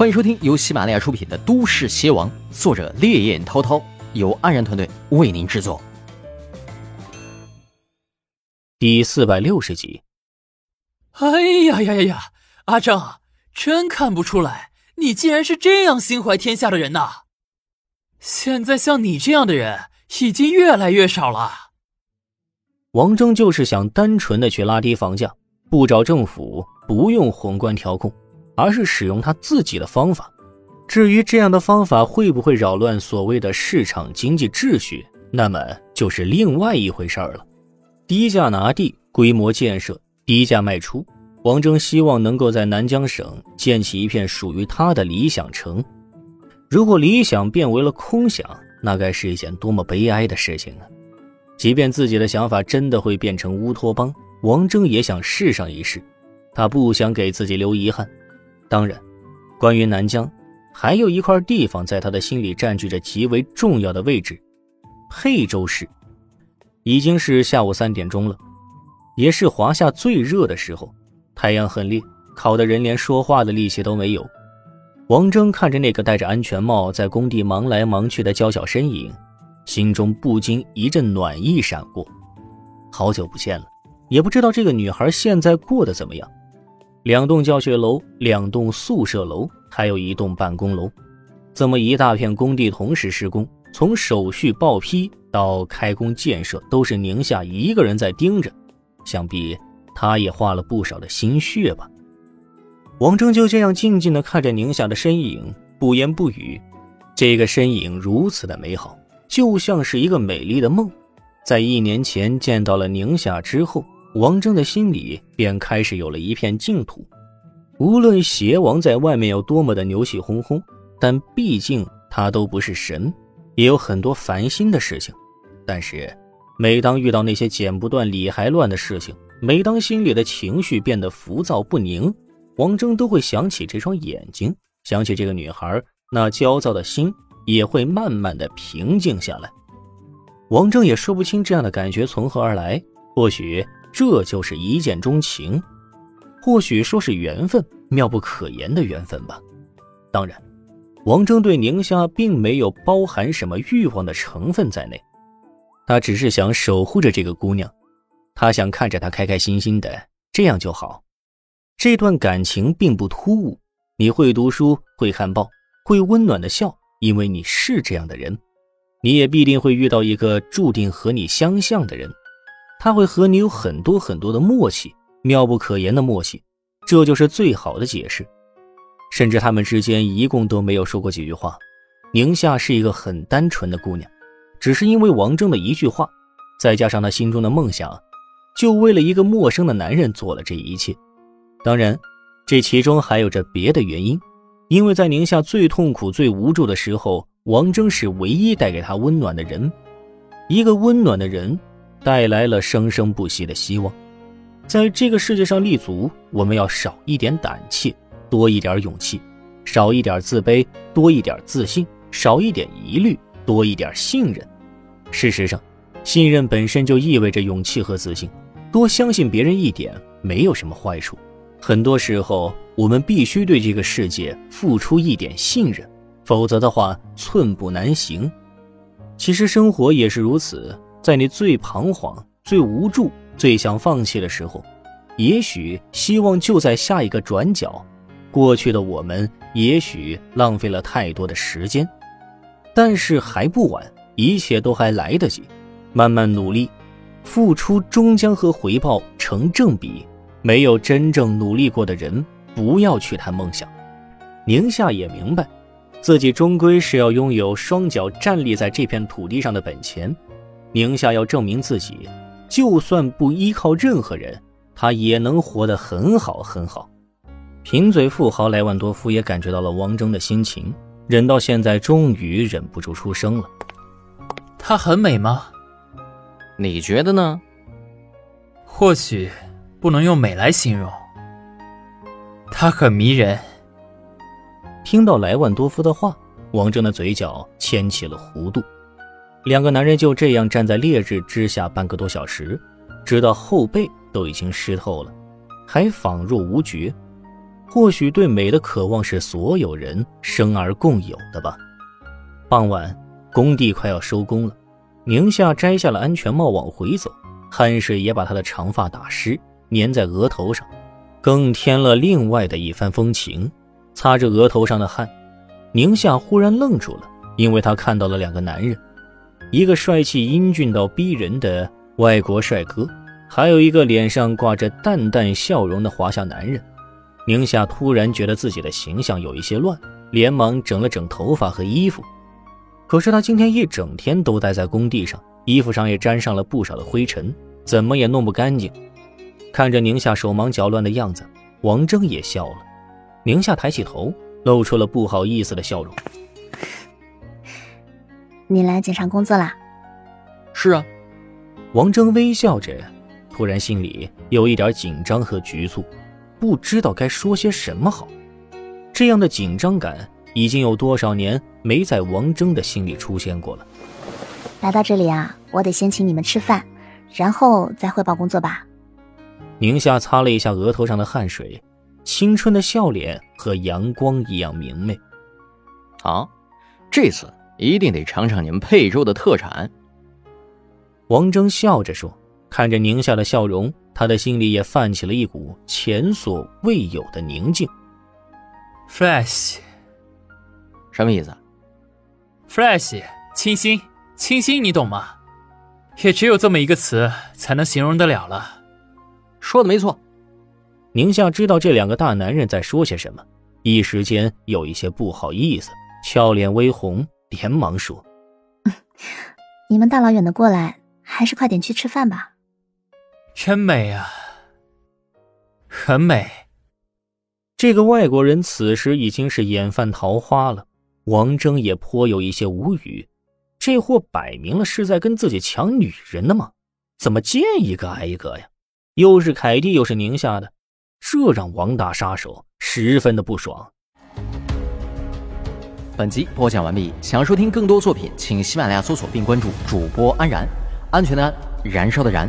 欢迎收听由喜马拉雅出品的《都市邪王》，作者烈焰滔滔，由安然团队为您制作。第四百六十集。哎呀呀呀呀！阿正，真看不出来，你竟然是这样心怀天下的人呐！现在像你这样的人已经越来越少了。王峥就是想单纯的去拉低房价，不找政府，不用宏观调控。而是使用他自己的方法。至于这样的方法会不会扰乱所谓的市场经济秩序，那么就是另外一回事儿了。低价拿地，规模建设，低价卖出。王峥希望能够在南疆省建起一片属于他的理想城。如果理想变为了空想，那该是一件多么悲哀的事情啊！即便自己的想法真的会变成乌托邦，王峥也想试上一试。他不想给自己留遗憾。当然，关于南疆，还有一块地方在他的心里占据着极为重要的位置——沛州市。已经是下午三点钟了，也是华夏最热的时候，太阳很烈，烤得人连说话的力气都没有。王峥看着那个戴着安全帽在工地忙来忙去的娇小身影，心中不禁一阵暖意闪过。好久不见了，也不知道这个女孩现在过得怎么样。两栋教学楼，两栋宿舍楼，还有一栋办公楼，这么一大片工地同时施工，从手续报批到开工建设，都是宁夏一个人在盯着，想必他也花了不少的心血吧。王峥就这样静静地看着宁夏的身影，不言不语。这个身影如此的美好，就像是一个美丽的梦。在一年前见到了宁夏之后。王峥的心里便开始有了一片净土。无论邪王在外面有多么的牛气哄哄，但毕竟他都不是神，也有很多烦心的事情。但是，每当遇到那些剪不断理还乱的事情，每当心里的情绪变得浮躁不宁，王峥都会想起这双眼睛，想起这个女孩，那焦躁的心也会慢慢的平静下来。王峥也说不清这样的感觉从何而来，或许。这就是一见钟情，或许说是缘分，妙不可言的缘分吧。当然，王峥对宁夏并没有包含什么欲望的成分在内，他只是想守护着这个姑娘，他想看着她开开心心的，这样就好。这段感情并不突兀，你会读书，会看报，会温暖的笑，因为你是这样的人，你也必定会遇到一个注定和你相像的人。他会和你有很多很多的默契，妙不可言的默契，这就是最好的解释。甚至他们之间一共都没有说过几句话。宁夏是一个很单纯的姑娘，只是因为王峥的一句话，再加上她心中的梦想，就为了一个陌生的男人做了这一切。当然，这其中还有着别的原因，因为在宁夏最痛苦、最无助的时候，王峥是唯一带给她温暖的人，一个温暖的人。带来了生生不息的希望，在这个世界上立足，我们要少一点胆怯，多一点勇气；少一点自卑，多一点自信；少一点疑虑，多一点信任。事实上，信任本身就意味着勇气和自信。多相信别人一点，没有什么坏处。很多时候，我们必须对这个世界付出一点信任，否则的话，寸步难行。其实，生活也是如此。在你最彷徨、最无助、最想放弃的时候，也许希望就在下一个转角。过去的我们也许浪费了太多的时间，但是还不晚，一切都还来得及。慢慢努力，付出终将和回报成正比。没有真正努力过的人，不要去谈梦想。宁夏也明白，自己终归是要拥有双脚站立在这片土地上的本钱。宁夏要证明自己，就算不依靠任何人，他也能活得很好很好。贫嘴富豪莱万多夫也感觉到了王峥的心情，忍到现在终于忍不住出声了：“她很美吗？你觉得呢？或许不能用美来形容，她很迷人。”听到莱万多夫的话，王峥的嘴角牵起了弧度。两个男人就这样站在烈日之下半个多小时，直到后背都已经湿透了，还仿若无觉。或许对美的渴望是所有人生而共有的吧。傍晚，工地快要收工了，宁夏摘下了安全帽往回走，汗水也把他的长发打湿，粘在额头上，更添了另外的一番风情。擦着额头上的汗，宁夏忽然愣住了，因为他看到了两个男人，一个帅气英俊到逼人的外国帅哥，还有一个脸上挂着淡淡笑容的华夏男人。宁夏突然觉得自己的形象有一些乱，连忙整了整头发和衣服。可是他今天一整天都待在工地上，衣服上也沾上了不少的灰尘，怎么也弄不干净。看着宁夏手忙脚乱的样子，王峥也笑了。宁夏抬起头，露出了不好意思的笑容。你来检查工作啦？是啊。王峥微笑着，突然心里有一点紧张和局促，不知道该说些什么好。这样的紧张感已经有多少年没在王峥的心里出现过了。来到这里啊，我得先请你们吃饭，然后再汇报工作吧。宁夏擦了一下额头上的汗水。青春的笑脸和阳光一样明媚。好，这次一定得尝尝你们沛州的特产。王峥笑着说，看着宁夏的笑容，他的心里也泛起了一股前所未有的宁静。Fresh，什么意思？Fresh，清新，清新，你懂吗？也只有这么一个词才能形容得了了。说的没错。宁夏知道这两个大男人在说些什么，一时间有一些不好意思，俏脸微红，连忙说：“你们大老远的过来，还是快点去吃饭吧。”真美啊，很美。这个外国人此时已经是眼泛桃花了，王峥也颇有一些无语，这货摆明了是在跟自己抢女人呢吗？怎么见一个挨一个呀？又是凯蒂，又是宁夏的。这让王大杀手十分的不爽。本集播讲完毕，想要收听更多作品，请喜马拉雅搜索并关注主播安然，安全的安，燃烧的燃。